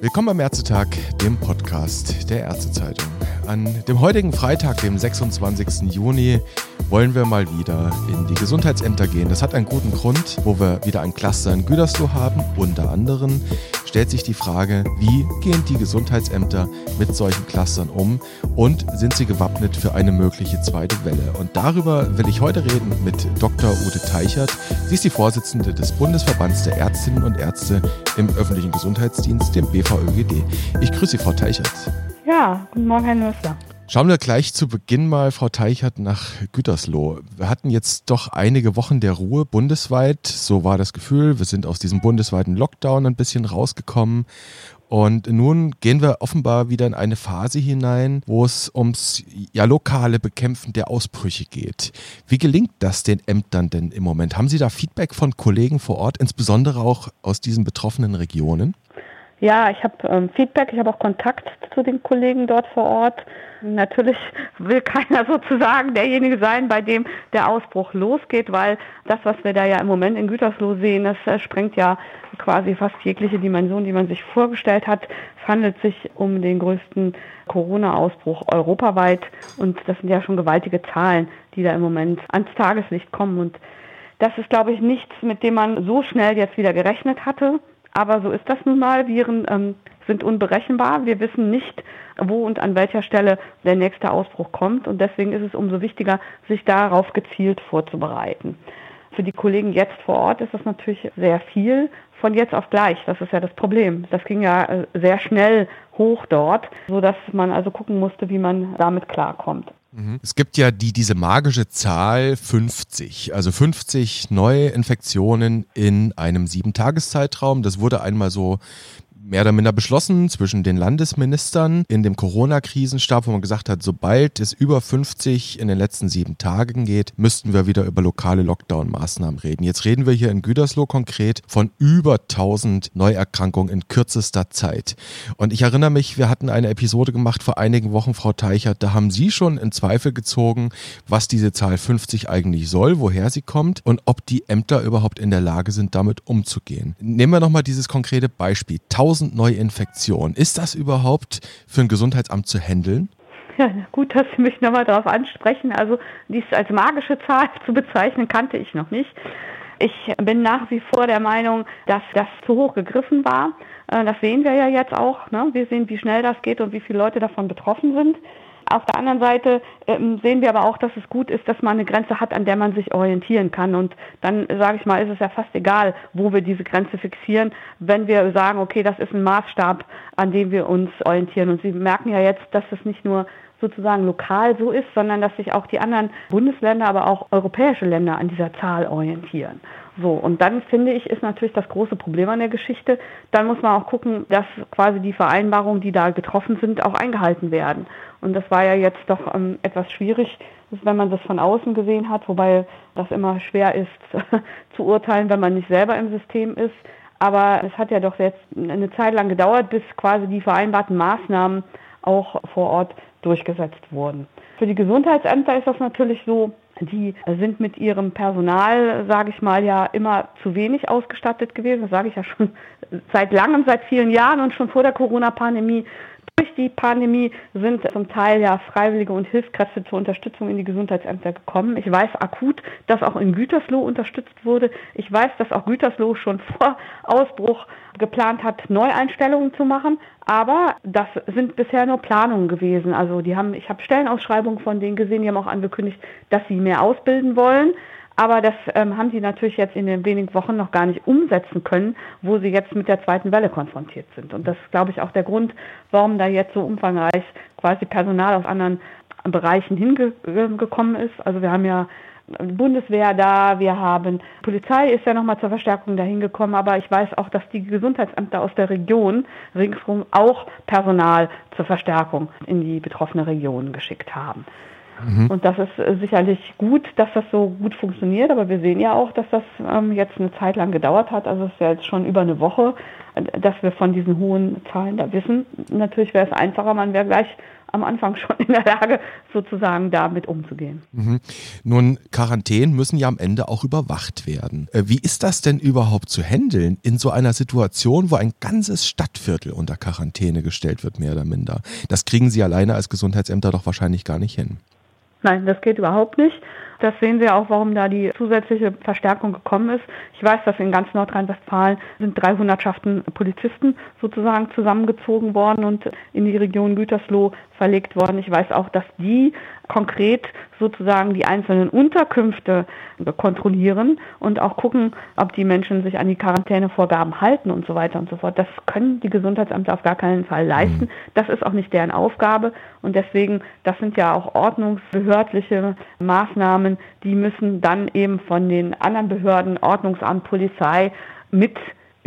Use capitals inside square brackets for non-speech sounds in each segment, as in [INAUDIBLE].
Willkommen am Ärztetag, dem Podcast der Ärztezeitung. An dem heutigen Freitag, dem 26. Juni, wollen wir mal wieder in die Gesundheitsämter gehen. Das hat einen guten Grund, wo wir wieder ein Cluster in Gütersloh haben. Unter anderem stellt sich die Frage, wie gehen die Gesundheitsämter mit solchen Clustern um und sind sie gewappnet für eine mögliche zweite Welle? Und darüber will ich heute reden mit Dr. Ute Teichert. Sie ist die Vorsitzende des Bundesverbands der Ärztinnen und Ärzte im öffentlichen Gesundheitsdienst, dem BVÖGD. Ich grüße Sie, Frau Teichert. Ja, guten Morgen, Herr Nüssler. Schauen wir gleich zu Beginn mal, Frau Teichert, nach Gütersloh. Wir hatten jetzt doch einige Wochen der Ruhe bundesweit. So war das Gefühl. Wir sind aus diesem bundesweiten Lockdown ein bisschen rausgekommen. Und nun gehen wir offenbar wieder in eine Phase hinein, wo es ums ja, lokale Bekämpfen der Ausbrüche geht. Wie gelingt das den Ämtern denn im Moment? Haben Sie da Feedback von Kollegen vor Ort, insbesondere auch aus diesen betroffenen Regionen? Ja, ich habe ähm, Feedback, ich habe auch Kontakt zu den Kollegen dort vor Ort. Natürlich will keiner [LAUGHS] sozusagen derjenige sein, bei dem der Ausbruch losgeht, weil das, was wir da ja im Moment in Gütersloh sehen, das äh, sprengt ja quasi fast jegliche Dimension, die man sich vorgestellt hat. Es handelt sich um den größten Corona-Ausbruch europaweit und das sind ja schon gewaltige Zahlen, die da im Moment ans Tageslicht kommen und das ist, glaube ich, nichts, mit dem man so schnell jetzt wieder gerechnet hatte. Aber so ist das nun mal. Viren ähm, sind unberechenbar. Wir wissen nicht, wo und an welcher Stelle der nächste Ausbruch kommt. Und deswegen ist es umso wichtiger, sich darauf gezielt vorzubereiten. Für die Kollegen jetzt vor Ort ist das natürlich sehr viel von jetzt auf gleich. Das ist ja das Problem. Das ging ja äh, sehr schnell hoch dort, sodass man also gucken musste, wie man damit klarkommt. Mhm. Es gibt ja die, diese magische Zahl 50, also 50 neue Infektionen in einem sieben-Tageszeitraum. Das wurde einmal so mehr oder minder beschlossen zwischen den Landesministern in dem Corona-Krisenstab, wo man gesagt hat, sobald es über 50 in den letzten sieben Tagen geht, müssten wir wieder über lokale Lockdown-Maßnahmen reden. Jetzt reden wir hier in Gütersloh konkret von über 1000 Neuerkrankungen in kürzester Zeit. Und ich erinnere mich, wir hatten eine Episode gemacht vor einigen Wochen, Frau Teichert, da haben Sie schon in Zweifel gezogen, was diese Zahl 50 eigentlich soll, woher sie kommt und ob die Ämter überhaupt in der Lage sind, damit umzugehen. Nehmen wir nochmal dieses konkrete Beispiel. 1000 1000 Neuinfektionen. Ist das überhaupt für ein Gesundheitsamt zu handeln? Ja, gut, dass Sie mich nochmal darauf ansprechen. Also dies als magische Zahl [LAUGHS] zu bezeichnen, kannte ich noch nicht. Ich bin nach wie vor der Meinung, dass das zu hoch gegriffen war. Äh, das sehen wir ja jetzt auch. Ne? Wir sehen, wie schnell das geht und wie viele Leute davon betroffen sind. Auf der anderen Seite ähm, sehen wir aber auch, dass es gut ist, dass man eine Grenze hat, an der man sich orientieren kann. Und dann, sage ich mal, ist es ja fast egal, wo wir diese Grenze fixieren, wenn wir sagen, okay, das ist ein Maßstab, an dem wir uns orientieren. Und Sie merken ja jetzt, dass es nicht nur sozusagen lokal so ist, sondern dass sich auch die anderen Bundesländer, aber auch europäische Länder an dieser Zahl orientieren. So, und dann finde ich, ist natürlich das große Problem an der Geschichte. Dann muss man auch gucken, dass quasi die Vereinbarungen, die da getroffen sind, auch eingehalten werden. Und das war ja jetzt doch ähm, etwas schwierig, wenn man das von außen gesehen hat, wobei das immer schwer ist [LAUGHS] zu urteilen, wenn man nicht selber im System ist. Aber es hat ja doch jetzt eine Zeit lang gedauert, bis quasi die vereinbarten Maßnahmen auch vor Ort durchgesetzt wurden. Für die Gesundheitsämter ist das natürlich so, die sind mit ihrem Personal, sage ich mal, ja immer zu wenig ausgestattet gewesen. Das sage ich ja schon [LAUGHS] seit langem, seit vielen Jahren und schon vor der Corona-Pandemie. Durch die Pandemie sind zum Teil ja Freiwillige und Hilfskräfte zur Unterstützung in die Gesundheitsämter gekommen. Ich weiß akut, dass auch in Gütersloh unterstützt wurde. Ich weiß, dass auch Gütersloh schon vor Ausbruch geplant hat, Neueinstellungen zu machen. Aber das sind bisher nur Planungen gewesen. Also die haben, ich habe Stellenausschreibungen von denen gesehen, die haben auch angekündigt, dass sie mehr ausbilden wollen. Aber das ähm, haben sie natürlich jetzt in den wenigen Wochen noch gar nicht umsetzen können, wo sie jetzt mit der zweiten Welle konfrontiert sind. Und das ist, glaube ich, auch der Grund, warum da jetzt so umfangreich quasi Personal aus anderen Bereichen hingekommen ist. Also wir haben ja Bundeswehr da, wir haben Polizei ist ja nochmal zur Verstärkung dahin gekommen, aber ich weiß auch, dass die Gesundheitsämter aus der Region ringsherum auch Personal zur Verstärkung in die betroffene Region geschickt haben. Mhm. Und das ist äh, sicherlich gut, dass das so gut funktioniert, aber wir sehen ja auch, dass das ähm, jetzt eine Zeit lang gedauert hat. Also es ist ja jetzt schon über eine Woche, äh, dass wir von diesen hohen Zahlen da wissen. Natürlich wäre es einfacher, man wäre gleich am Anfang [LAUGHS] schon in der Lage, sozusagen damit umzugehen. Mhm. Nun, Quarantänen müssen ja am Ende auch überwacht werden. Äh, wie ist das denn überhaupt zu handeln in so einer Situation, wo ein ganzes Stadtviertel unter Quarantäne gestellt wird, mehr oder minder? Das kriegen Sie alleine als Gesundheitsämter doch wahrscheinlich gar nicht hin. Nein, das geht überhaupt nicht. Das sehen Sie auch, warum da die zusätzliche Verstärkung gekommen ist. Ich weiß, dass in ganz Nordrhein-Westfalen sind drei Hundertschaften Polizisten sozusagen zusammengezogen worden und in die Region Gütersloh verlegt worden. Ich weiß auch, dass die konkret sozusagen die einzelnen Unterkünfte kontrollieren und auch gucken, ob die Menschen sich an die Quarantänevorgaben halten und so weiter und so fort. Das können die Gesundheitsämter auf gar keinen Fall leisten. Mhm. Das ist auch nicht deren Aufgabe und deswegen, das sind ja auch ordnungsbehördliche Maßnahmen, die müssen dann eben von den anderen Behörden, Ordnungsamt, Polizei mit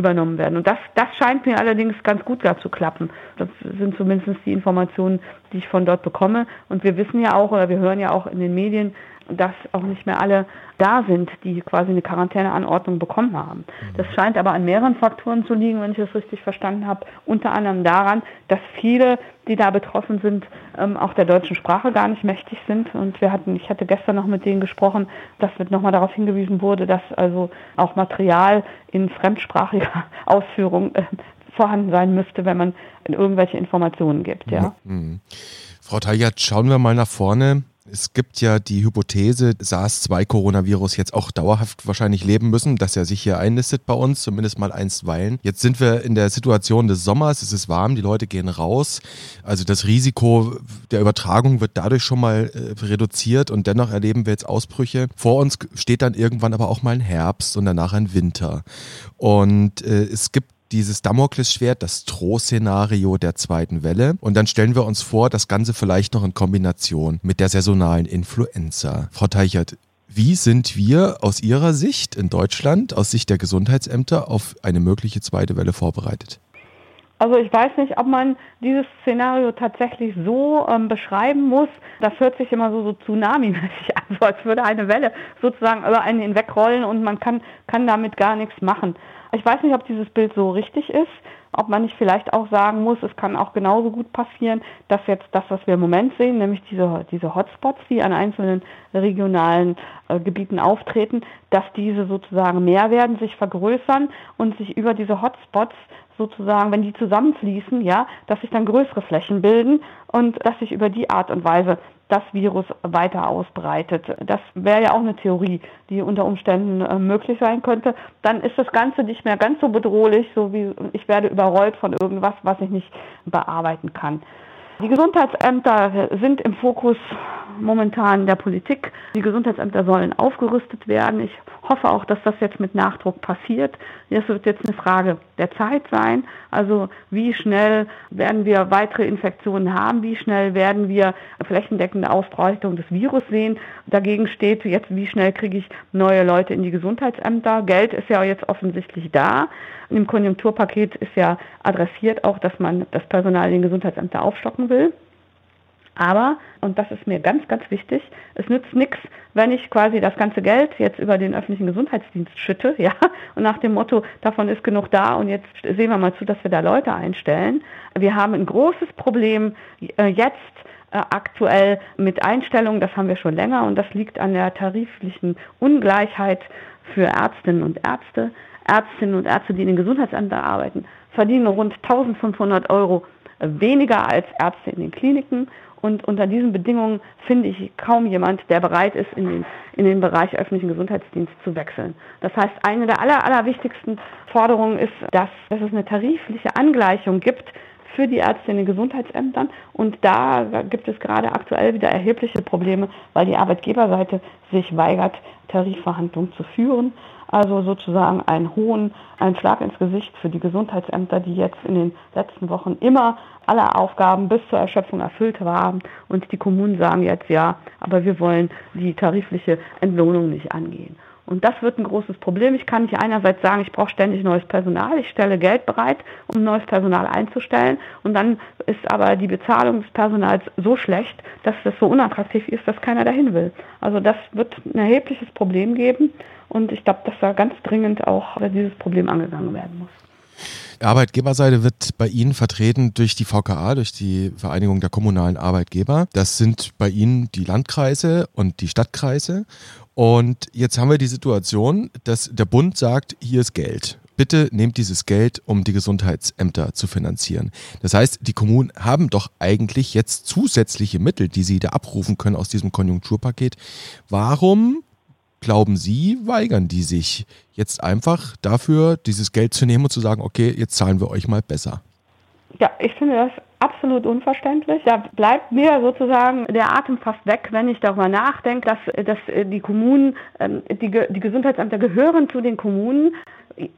übernommen werden. Und das, das scheint mir allerdings ganz gut zu klappen. Das sind zumindest die Informationen, die ich von dort bekomme. Und wir wissen ja auch, oder wir hören ja auch in den Medien, dass auch nicht mehr alle da sind, die quasi eine Quarantäneanordnung bekommen haben. Mhm. Das scheint aber an mehreren Faktoren zu liegen, wenn ich das richtig verstanden habe. Unter anderem daran, dass viele, die da betroffen sind, ähm, auch der deutschen Sprache gar nicht mächtig sind. Und wir hatten, ich hatte gestern noch mit denen gesprochen, dass nochmal darauf hingewiesen wurde, dass also auch Material in fremdsprachiger [LAUGHS] Ausführung äh, vorhanden sein müsste, wenn man irgendwelche Informationen gibt. Ja. Mhm. Frau Taljat, schauen wir mal nach vorne. Es gibt ja die Hypothese, SARS-2-Coronavirus jetzt auch dauerhaft wahrscheinlich leben müssen, dass er sich hier einlistet bei uns, zumindest mal einstweilen. Jetzt sind wir in der Situation des Sommers, es ist warm, die Leute gehen raus. Also das Risiko der Übertragung wird dadurch schon mal äh, reduziert und dennoch erleben wir jetzt Ausbrüche. Vor uns steht dann irgendwann aber auch mal ein Herbst und danach ein Winter. Und äh, es gibt dieses Damoklesschwert, das Drohszenario der zweiten Welle. Und dann stellen wir uns vor, das Ganze vielleicht noch in Kombination mit der saisonalen Influenza. Frau Teichert, wie sind wir aus Ihrer Sicht in Deutschland, aus Sicht der Gesundheitsämter, auf eine mögliche zweite Welle vorbereitet? Also ich weiß nicht, ob man dieses Szenario tatsächlich so ähm, beschreiben muss. Das hört sich immer so, so Tsunami-mäßig [LAUGHS] an, so als würde eine Welle sozusagen über einen hinwegrollen und man kann, kann damit gar nichts machen. Ich weiß nicht, ob dieses Bild so richtig ist, ob man nicht vielleicht auch sagen muss, es kann auch genauso gut passieren, dass jetzt das, was wir im Moment sehen, nämlich diese, diese Hotspots, die an einzelnen regionalen äh, Gebieten auftreten, dass diese sozusagen mehr werden, sich vergrößern und sich über diese Hotspots sozusagen, wenn die zusammenfließen, ja, dass sich dann größere Flächen bilden und dass sich über die Art und Weise das Virus weiter ausbreitet. Das wäre ja auch eine Theorie, die unter Umständen äh, möglich sein könnte. Dann ist das Ganze nicht mehr ganz so bedrohlich, so wie ich werde überrollt von irgendwas, was ich nicht bearbeiten kann. Die Gesundheitsämter sind im Fokus momentan der Politik. Die Gesundheitsämter sollen aufgerüstet werden. Ich hoffe auch, dass das jetzt mit Nachdruck passiert. Es wird jetzt eine Frage der Zeit sein. Also wie schnell werden wir weitere Infektionen haben? Wie schnell werden wir flächendeckende Ausbreitung des Virus sehen? Dagegen steht jetzt, wie schnell kriege ich neue Leute in die Gesundheitsämter? Geld ist ja jetzt offensichtlich da. Im Konjunkturpaket ist ja adressiert auch, dass man das Personal in den Gesundheitsämtern aufstocken will. Aber, und das ist mir ganz, ganz wichtig, es nützt nichts, wenn ich quasi das ganze Geld jetzt über den öffentlichen Gesundheitsdienst schütte, [LAUGHS] ja, und nach dem Motto, davon ist genug da und jetzt sehen wir mal zu, dass wir da Leute einstellen. Wir haben ein großes Problem äh, jetzt äh, aktuell mit Einstellungen, das haben wir schon länger und das liegt an der tariflichen Ungleichheit für Ärztinnen und Ärzte. Ärztinnen und Ärzte, die in den Gesundheitsämtern arbeiten, verdienen rund 1500 Euro weniger als Ärzte in den Kliniken. Und unter diesen Bedingungen finde ich kaum jemand, der bereit ist, in den, in den Bereich öffentlichen Gesundheitsdienst zu wechseln. Das heißt, eine der aller, allerwichtigsten Forderungen ist, dass, dass es eine tarifliche Angleichung gibt für die Ärzte in den Gesundheitsämtern. Und da gibt es gerade aktuell wieder erhebliche Probleme, weil die Arbeitgeberseite sich weigert, Tarifverhandlungen zu führen. Also sozusagen einen hohen, einen Schlag ins Gesicht für die Gesundheitsämter, die jetzt in den letzten Wochen immer alle Aufgaben bis zur Erschöpfung erfüllt haben. Und die Kommunen sagen jetzt ja, aber wir wollen die tarifliche Entlohnung nicht angehen. Und das wird ein großes Problem. Ich kann nicht einerseits sagen, ich brauche ständig neues Personal, ich stelle Geld bereit, um neues Personal einzustellen. Und dann ist aber die Bezahlung des Personals so schlecht, dass das so unattraktiv ist, dass keiner dahin will. Also das wird ein erhebliches Problem geben. Und ich glaube, dass da ganz dringend auch dieses Problem angegangen werden muss. Arbeitgeberseite wird bei Ihnen vertreten durch die VKA, durch die Vereinigung der kommunalen Arbeitgeber. Das sind bei Ihnen die Landkreise und die Stadtkreise. Und jetzt haben wir die Situation, dass der Bund sagt, hier ist Geld. Bitte nehmt dieses Geld, um die Gesundheitsämter zu finanzieren. Das heißt, die Kommunen haben doch eigentlich jetzt zusätzliche Mittel, die sie da abrufen können aus diesem Konjunkturpaket. Warum glauben Sie, weigern die sich jetzt einfach dafür, dieses Geld zu nehmen und zu sagen, okay, jetzt zahlen wir euch mal besser? Ja, ich finde das absolut unverständlich. Da bleibt mir sozusagen der Atem fast weg, wenn ich darüber nachdenke, dass, dass die Kommunen, ähm, die, die Gesundheitsämter gehören zu den Kommunen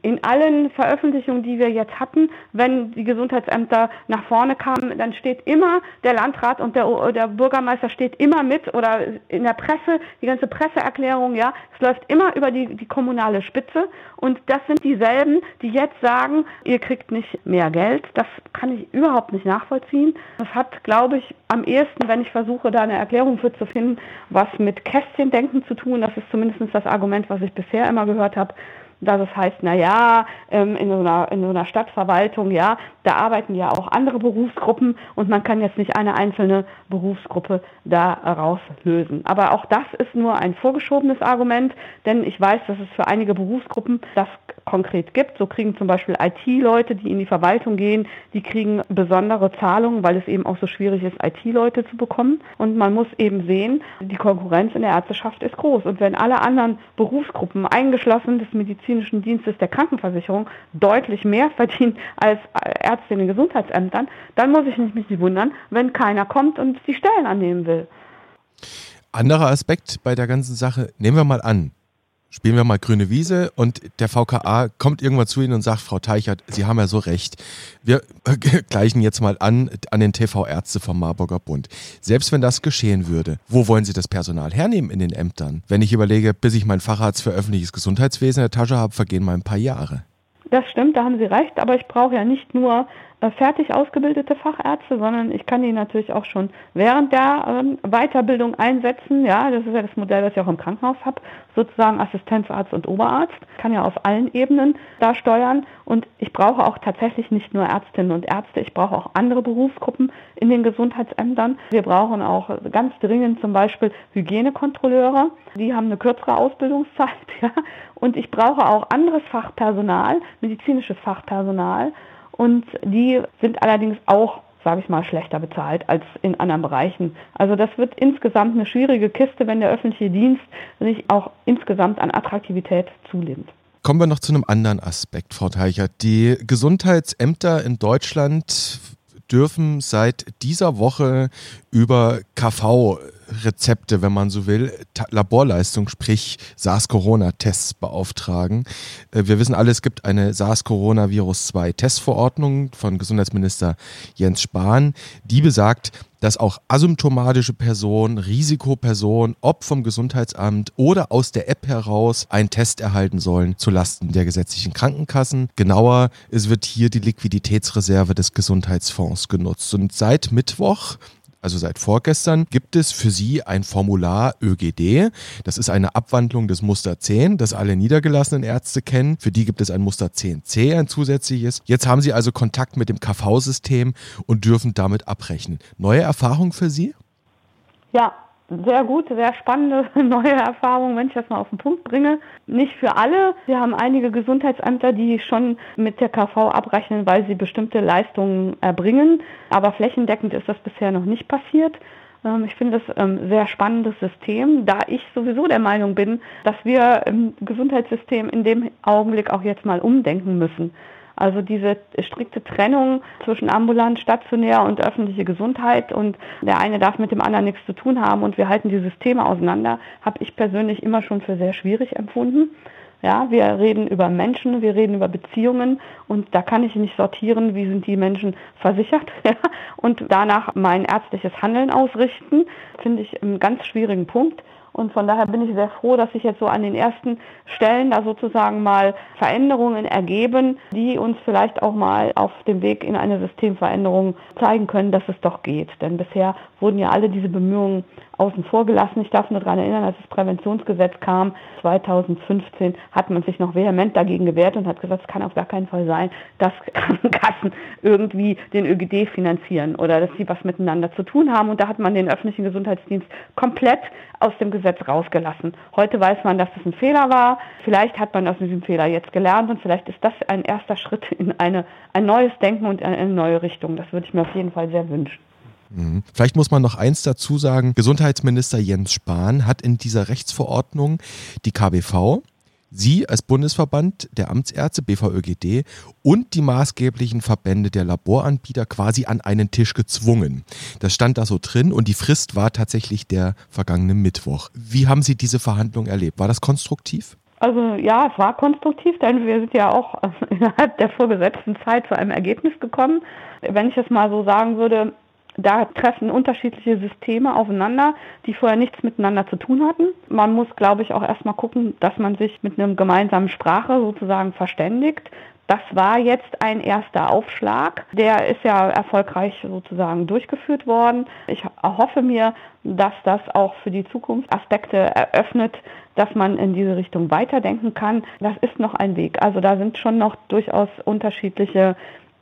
in allen Veröffentlichungen, die wir jetzt hatten, wenn die Gesundheitsämter nach vorne kamen, dann steht immer der Landrat und der, der Bürgermeister steht immer mit oder in der Presse, die ganze Presseerklärung, ja, es läuft immer über die, die kommunale Spitze und das sind dieselben, die jetzt sagen, ihr kriegt nicht mehr Geld. Das kann ich überhaupt nicht nachvollziehen. Das hat, glaube ich, am ehesten, wenn ich versuche, da eine Erklärung für zu finden, was mit Kästchendenken zu tun. Das ist zumindest das Argument, was ich bisher immer gehört habe dass es heißt, na ja, ähm, in so einer, in so einer Stadtverwaltung, ja, da arbeiten ja auch andere Berufsgruppen und man kann jetzt nicht eine einzelne Berufsgruppe da rauslösen. Aber auch das ist nur ein vorgeschobenes Argument, denn ich weiß, dass es für einige Berufsgruppen das konkret gibt. So kriegen zum Beispiel IT-Leute, die in die Verwaltung gehen, die kriegen besondere Zahlungen, weil es eben auch so schwierig ist, IT-Leute zu bekommen. Und man muss eben sehen, die Konkurrenz in der Ärzteschaft ist groß. Und wenn alle anderen Berufsgruppen, eingeschlossen des medizinischen Dienstes der Krankenversicherung, deutlich mehr verdienen als Ärzte in den Gesundheitsämtern, dann muss ich mich nicht wundern, wenn keiner kommt und die Stellen annehmen will. Anderer Aspekt bei der ganzen Sache, nehmen wir mal an, spielen wir mal grüne Wiese und der VKA kommt irgendwann zu Ihnen und sagt, Frau Teichert, Sie haben ja so recht. Wir [LAUGHS] gleichen jetzt mal an an den TV-Ärzte vom Marburger Bund. Selbst wenn das geschehen würde, wo wollen Sie das Personal hernehmen in den Ämtern? Wenn ich überlege, bis ich meinen Facharzt für öffentliches Gesundheitswesen in der Tasche habe, vergehen mal ein paar Jahre. Das stimmt, da haben Sie recht, aber ich brauche ja nicht nur fertig ausgebildete Fachärzte, sondern ich kann die natürlich auch schon während der ähm, Weiterbildung einsetzen. Ja, das ist ja das Modell, das ich auch im Krankenhaus habe, sozusagen Assistenzarzt und Oberarzt. Kann ja auf allen Ebenen da steuern. Und ich brauche auch tatsächlich nicht nur Ärztinnen und Ärzte, ich brauche auch andere Berufsgruppen in den Gesundheitsämtern. Wir brauchen auch ganz dringend zum Beispiel Hygienekontrolleure. Die haben eine kürzere Ausbildungszeit. [LAUGHS] Ja. Und ich brauche auch anderes Fachpersonal, medizinisches Fachpersonal, und die sind allerdings auch sage ich mal, schlechter bezahlt als in anderen Bereichen. Also das wird insgesamt eine schwierige Kiste, wenn der öffentliche Dienst sich auch insgesamt an Attraktivität zulehnt. Kommen wir noch zu einem anderen Aspekt, Frau Teichert. Die Gesundheitsämter in Deutschland dürfen seit dieser Woche über KV Rezepte, wenn man so will, Laborleistung, sprich SARS-Corona-Tests beauftragen. Äh, wir wissen alle, es gibt eine SARS-Coronavirus-2-Testverordnung von Gesundheitsminister Jens Spahn, die besagt, dass auch asymptomatische Personen, Risikopersonen, ob vom Gesundheitsamt oder aus der App heraus einen Test erhalten sollen zulasten der gesetzlichen Krankenkassen. Genauer, es wird hier die Liquiditätsreserve des Gesundheitsfonds genutzt. Und seit Mittwoch also seit vorgestern, gibt es für Sie ein Formular ÖGD. Das ist eine Abwandlung des Muster 10, das alle niedergelassenen Ärzte kennen. Für die gibt es ein Muster 10c, ein zusätzliches. Jetzt haben Sie also Kontakt mit dem KV-System und dürfen damit abrechnen. Neue Erfahrung für Sie? Ja, sehr gut, sehr spannende [LAUGHS] neue Erfahrung, wenn ich das mal auf den Punkt bringe. Nicht für alle. Wir haben einige Gesundheitsämter, die schon mit der KV abrechnen, weil sie bestimmte Leistungen erbringen. Aber flächendeckend ist das bisher noch nicht passiert. Ähm, ich finde das ein ähm, sehr spannendes System, da ich sowieso der Meinung bin, dass wir im Gesundheitssystem in dem Augenblick auch jetzt mal umdenken müssen. Also diese strikte Trennung zwischen ambulant, stationär und öffentliche Gesundheit und der eine darf mit dem anderen nichts zu tun haben und wir halten die Systeme auseinander, habe ich persönlich immer schon für sehr schwierig empfunden. Ja, wir reden über Menschen, wir reden über Beziehungen und da kann ich nicht sortieren, wie sind die Menschen versichert [LAUGHS] ja, und danach mein ärztliches Handeln ausrichten, finde ich einen ganz schwierigen Punkt. Und von daher bin ich sehr froh, dass sich jetzt so an den ersten Stellen da sozusagen mal Veränderungen ergeben, die uns vielleicht auch mal auf dem Weg in eine Systemveränderung zeigen können, dass es doch geht. Denn bisher wurden ja alle diese Bemühungen außen vor gelassen. Ich darf nur daran erinnern, als das Präventionsgesetz kam, 2015, hat man sich noch vehement dagegen gewehrt und hat gesagt, es kann auf gar keinen Fall sein, dass [LAUGHS] Krankenkassen irgendwie den ÖGD finanzieren oder dass sie was miteinander zu tun haben. Und da hat man den öffentlichen Gesundheitsdienst komplett aus dem Gesetz rausgelassen. Heute weiß man, dass das ein Fehler war. Vielleicht hat man aus diesem Fehler jetzt gelernt und vielleicht ist das ein erster Schritt in eine, ein neues Denken und eine neue Richtung. Das würde ich mir auf jeden Fall sehr wünschen. Mhm. Vielleicht muss man noch eins dazu sagen. Gesundheitsminister Jens Spahn hat in dieser Rechtsverordnung die KBV, Sie als Bundesverband der Amtsärzte BVÖGD und die maßgeblichen Verbände der Laboranbieter quasi an einen Tisch gezwungen. Das stand da so drin und die Frist war tatsächlich der vergangene Mittwoch. Wie haben Sie diese Verhandlung erlebt? War das konstruktiv? Also ja, es war konstruktiv, denn wir sind ja auch [LAUGHS] innerhalb der vorgesetzten Zeit zu einem Ergebnis gekommen. Wenn ich es mal so sagen würde, da treffen unterschiedliche Systeme aufeinander, die vorher nichts miteinander zu tun hatten. Man muss, glaube ich, auch erstmal gucken, dass man sich mit einer gemeinsamen Sprache sozusagen verständigt. Das war jetzt ein erster Aufschlag. Der ist ja erfolgreich sozusagen durchgeführt worden. Ich hoffe mir, dass das auch für die Zukunft Aspekte eröffnet, dass man in diese Richtung weiterdenken kann. Das ist noch ein Weg. Also da sind schon noch durchaus unterschiedliche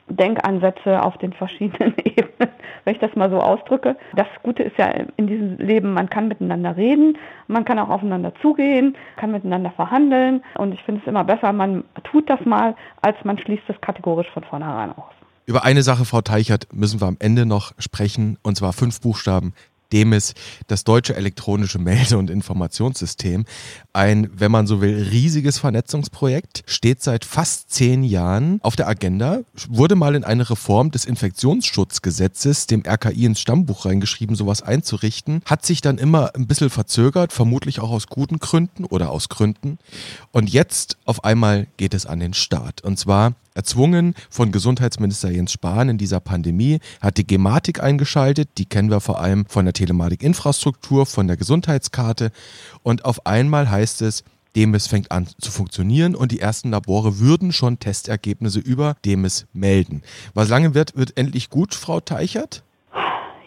Denkansätze auf den verschiedenen [LAUGHS] Ebenen, wenn ich das mal so ausdrücke. Das Gute ist ja in diesem Leben, man kann miteinander reden, man kann auch aufeinander zugehen, kann miteinander verhandeln und ich finde es immer besser, man tut das mal, als man schließt es kategorisch von vornherein aus. Über eine Sache, Frau Teichert, müssen wir am Ende noch sprechen, und zwar fünf Buchstaben DEMIS, das deutsche elektronische Melde- und Informationssystem. Ein, wenn man so will, riesiges Vernetzungsprojekt, steht seit fast zehn Jahren auf der Agenda, wurde mal in eine Reform des Infektionsschutzgesetzes, dem RKI ins Stammbuch reingeschrieben, sowas einzurichten, hat sich dann immer ein bisschen verzögert, vermutlich auch aus guten Gründen oder aus Gründen. Und jetzt auf einmal geht es an den Start. Und zwar Erzwungen von Gesundheitsminister Jens Spahn in dieser Pandemie hat die Gematik eingeschaltet. Die kennen wir vor allem von der Telematikinfrastruktur, von der Gesundheitskarte. Und auf einmal heißt es, Demis fängt an zu funktionieren und die ersten Labore würden schon Testergebnisse über Demis melden. Was lange wird, wird endlich gut, Frau Teichert?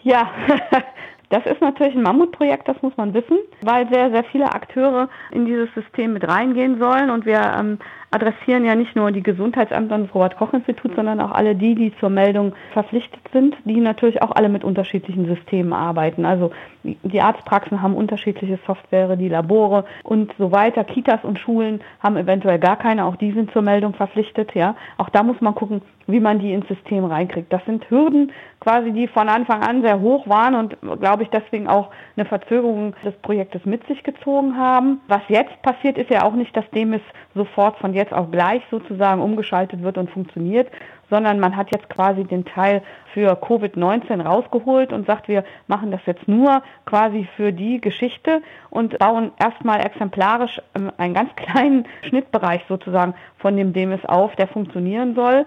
Ja, [LAUGHS] Das ist natürlich ein Mammutprojekt, das muss man wissen, weil sehr, sehr viele Akteure in dieses System mit reingehen sollen. Und wir ähm, adressieren ja nicht nur die Gesundheitsämter und das Robert-Koch-Institut, sondern auch alle die, die zur Meldung verpflichtet sind, die natürlich auch alle mit unterschiedlichen Systemen arbeiten. Also die Arztpraxen haben unterschiedliche Software, die Labore und so weiter. Kitas und Schulen haben eventuell gar keine, auch die sind zur Meldung verpflichtet. Ja, auch da muss man gucken, wie man die ins System reinkriegt. Das sind Hürden quasi, die von Anfang an sehr hoch waren und glaube ich deswegen auch eine Verzögerung des Projektes mit sich gezogen haben. Was jetzt passiert, ist ja auch nicht, dass dem es sofort von jetzt auf gleich sozusagen umgeschaltet wird und funktioniert, sondern man hat jetzt quasi den Teil für Covid-19 rausgeholt und sagt, wir machen das jetzt nur quasi für die Geschichte und bauen erstmal exemplarisch ähm, einen ganz [LAUGHS] kleinen Schnittbereich sozusagen von dem DEMIS auf, der funktionieren soll.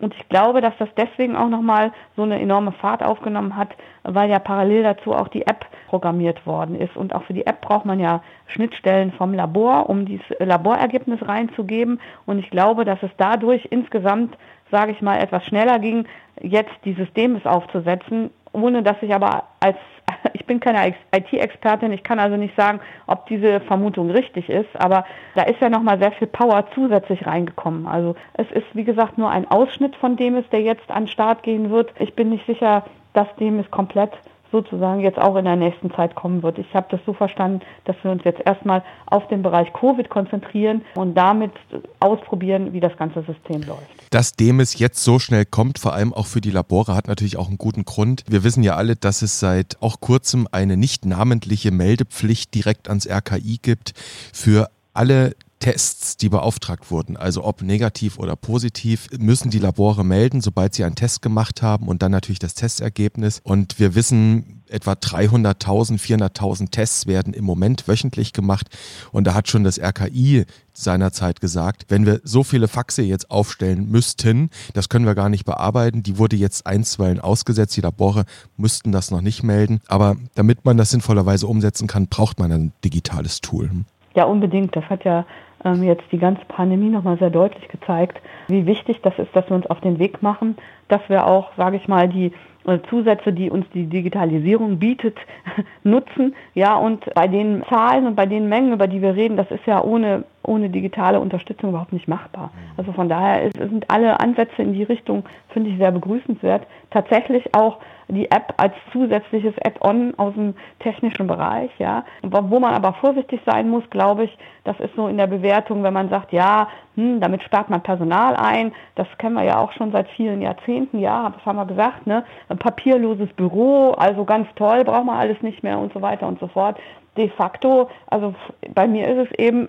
Und ich glaube, dass das deswegen auch nochmal so eine enorme Fahrt aufgenommen hat, weil ja parallel dazu auch die App programmiert worden ist. Und auch für die App braucht man ja Schnittstellen vom Labor, um dieses Laborergebnis reinzugeben. Und ich glaube, dass es dadurch insgesamt, sage ich mal, etwas schneller ging, jetzt die Systeme aufzusetzen, ohne dass ich aber als [LAUGHS] ich bin keine IT-Expertin, ich kann also nicht sagen, ob diese Vermutung richtig ist, aber da ist ja nochmal sehr viel Power zusätzlich reingekommen. Also es ist, wie gesagt, nur ein Ausschnitt von dem ist, der jetzt an den Start gehen wird. Ich bin nicht sicher, dass dem ist komplett sozusagen jetzt auch in der nächsten Zeit kommen wird. Ich habe das so verstanden, dass wir uns jetzt erstmal auf den Bereich Covid konzentrieren und damit ausprobieren, wie das ganze System läuft. Dass dem es jetzt so schnell kommt, vor allem auch für die Labore, hat natürlich auch einen guten Grund. Wir wissen ja alle, dass es seit auch kurzem eine nicht namentliche Meldepflicht direkt ans RKI gibt für alle Tests, die beauftragt wurden, also ob negativ oder positiv, müssen die Labore melden, sobald sie einen Test gemacht haben und dann natürlich das Testergebnis. Und wir wissen, etwa 300.000, 400.000 Tests werden im Moment wöchentlich gemacht. Und da hat schon das RKI seinerzeit gesagt, wenn wir so viele Faxe jetzt aufstellen müssten, das können wir gar nicht bearbeiten. Die wurde jetzt einstweilen ausgesetzt. Die Labore müssten das noch nicht melden. Aber damit man das sinnvollerweise umsetzen kann, braucht man ein digitales Tool. Ja, unbedingt. Das hat ja ähm, jetzt die ganze Pandemie nochmal sehr deutlich gezeigt, wie wichtig das ist, dass wir uns auf den Weg machen, dass wir auch, sage ich mal, die äh, Zusätze, die uns die Digitalisierung bietet, [LAUGHS] nutzen. Ja, und bei den Zahlen und bei den Mengen, über die wir reden, das ist ja ohne, ohne digitale Unterstützung überhaupt nicht machbar. Also von daher ist, sind alle Ansätze in die Richtung, finde ich, sehr begrüßenswert. Tatsächlich auch die App als zusätzliches Add-on aus dem technischen Bereich, ja. Wo man aber vorsichtig sein muss, glaube ich, das ist so in der Bewertung, wenn man sagt, ja, hm, damit spart man Personal ein, das kennen wir ja auch schon seit vielen Jahrzehnten, ja, das haben wir gesagt, ne, ein papierloses Büro, also ganz toll, braucht man alles nicht mehr und so weiter und so fort. De facto, also bei mir ist es eben,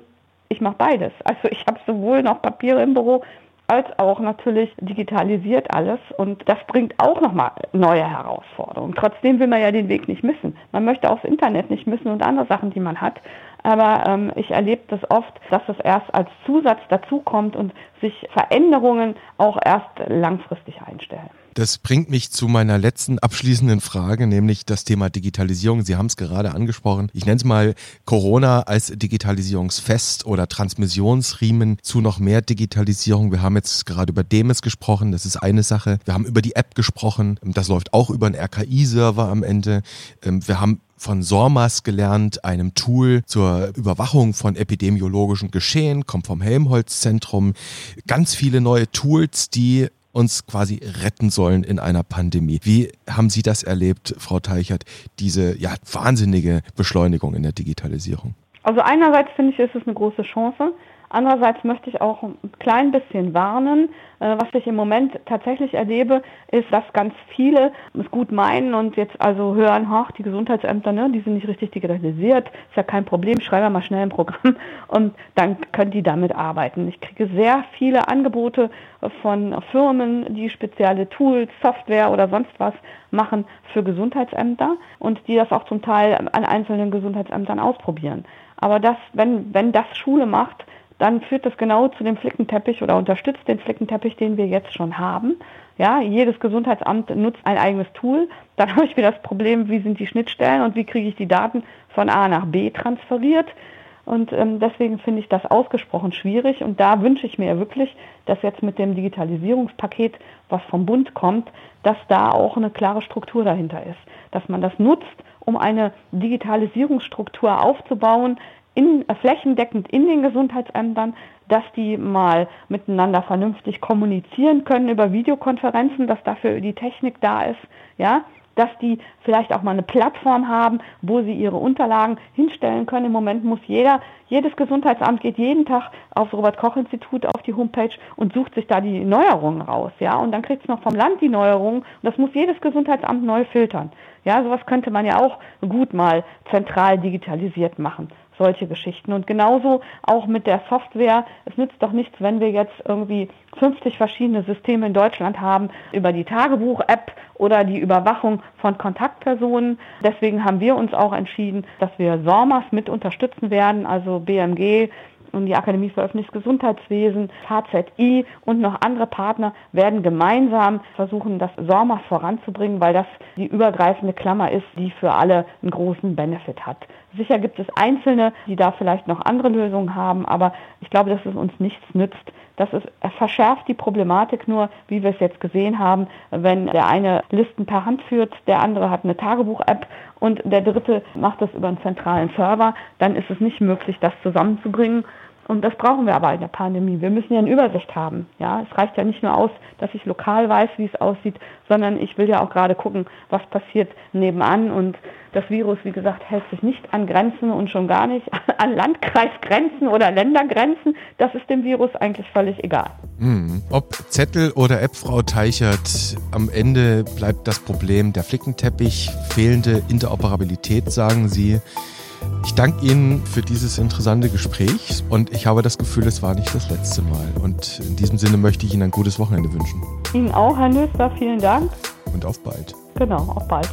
ich mache beides. Also ich habe sowohl noch Papiere im Büro als auch natürlich digitalisiert alles und das bringt auch nochmal neue Herausforderungen. Trotzdem will man ja den Weg nicht missen. Man möchte auch das Internet nicht missen und andere Sachen, die man hat. Aber ähm, ich erlebe das oft, dass es erst als Zusatz dazukommt und sich Veränderungen auch erst langfristig einstellen. Das bringt mich zu meiner letzten abschließenden Frage, nämlich das Thema Digitalisierung. Sie haben es gerade angesprochen. Ich nenne es mal Corona als Digitalisierungsfest oder Transmissionsriemen zu noch mehr Digitalisierung. Wir haben jetzt gerade über Demis gesprochen, das ist eine Sache. Wir haben über die App gesprochen, das läuft auch über einen RKI-Server am Ende. Ähm, wir haben von SORMAS gelernt, einem Tool zur Überwachung von epidemiologischen Geschehen, kommt vom Helmholtz-Zentrum. Ganz viele neue Tools, die uns quasi retten sollen in einer Pandemie. Wie haben Sie das erlebt, Frau Teichert, diese ja, wahnsinnige Beschleunigung in der Digitalisierung? Also einerseits finde ich, ist es eine große Chance. Andererseits möchte ich auch ein klein bisschen warnen. Äh, was ich im Moment tatsächlich erlebe, ist, dass ganz viele es gut meinen und jetzt also hören, ach, die Gesundheitsämter, ne, die sind nicht richtig digitalisiert, ist ja kein Problem, schreibe wir mal schnell ein Programm [LAUGHS] und dann können die damit arbeiten. Ich kriege sehr viele Angebote von Firmen, die spezielle Tools, Software oder sonst was machen für Gesundheitsämter und die das auch zum Teil an einzelnen Gesundheitsämtern ausprobieren. Aber das, wenn, wenn das Schule macht, dann führt das genau zu dem Flickenteppich oder unterstützt den Flickenteppich, den wir jetzt schon haben. Ja, jedes Gesundheitsamt nutzt ein eigenes Tool. Dann [LAUGHS] habe ich wieder das Problem, wie sind die Schnittstellen und wie kriege ich die Daten von A nach B transferiert. Und ähm, deswegen finde ich das ausgesprochen schwierig. Und da wünsche ich mir wirklich, dass jetzt mit dem Digitalisierungspaket, was vom Bund kommt, dass da auch eine klare Struktur dahinter ist. Dass man das nutzt, um eine Digitalisierungsstruktur aufzubauen, in, äh, flächendeckend in den Gesundheitsämtern, dass die mal miteinander vernünftig kommunizieren können über Videokonferenzen, dass dafür die Technik da ist, ja, dass die vielleicht auch mal eine Plattform haben, wo sie ihre Unterlagen hinstellen können. Im Moment muss jeder, jedes Gesundheitsamt geht jeden Tag aufs Robert-Koch-Institut auf die Homepage und sucht sich da die Neuerungen raus, ja, und dann kriegt es noch vom Land die Neuerungen und das muss jedes Gesundheitsamt neu filtern. Ja, sowas könnte man ja auch gut mal zentral digitalisiert machen solche Geschichten. Und genauso auch mit der Software. Es nützt doch nichts, wenn wir jetzt irgendwie 50 verschiedene Systeme in Deutschland haben über die Tagebuch-App oder die Überwachung von Kontaktpersonen. Deswegen haben wir uns auch entschieden, dass wir SORMAS mit unterstützen werden, also BMG, und die Akademie für öffentliches Gesundheitswesen, HZI und noch andere Partner werden gemeinsam versuchen, das SORMAS voranzubringen, weil das die übergreifende Klammer ist, die für alle einen großen Benefit hat. Sicher gibt es Einzelne, die da vielleicht noch andere Lösungen haben, aber ich glaube, dass es uns nichts nützt. Das ist, verschärft die Problematik nur, wie wir es jetzt gesehen haben, wenn der eine Listen per Hand führt, der andere hat eine Tagebuch-App und der dritte macht das über einen zentralen Server, dann ist es nicht möglich, das zusammenzubringen. Und das brauchen wir aber in der Pandemie. Wir müssen ja eine Übersicht haben. Ja, es reicht ja nicht nur aus, dass ich lokal weiß, wie es aussieht, sondern ich will ja auch gerade gucken, was passiert nebenan. Und das Virus, wie gesagt, hält sich nicht an Grenzen und schon gar nicht [LAUGHS] an Landkreisgrenzen oder Ländergrenzen. Das ist dem Virus eigentlich völlig egal. Hm. Ob Zettel oder App, Frau Teichert, am Ende bleibt das Problem der Flickenteppich, fehlende Interoperabilität, sagen Sie. Ich danke Ihnen für dieses interessante Gespräch und ich habe das Gefühl, es war nicht das letzte Mal. Und in diesem Sinne möchte ich Ihnen ein gutes Wochenende wünschen. Ihnen auch, Herr Nöster, vielen Dank. Und auf bald. Genau, auf bald.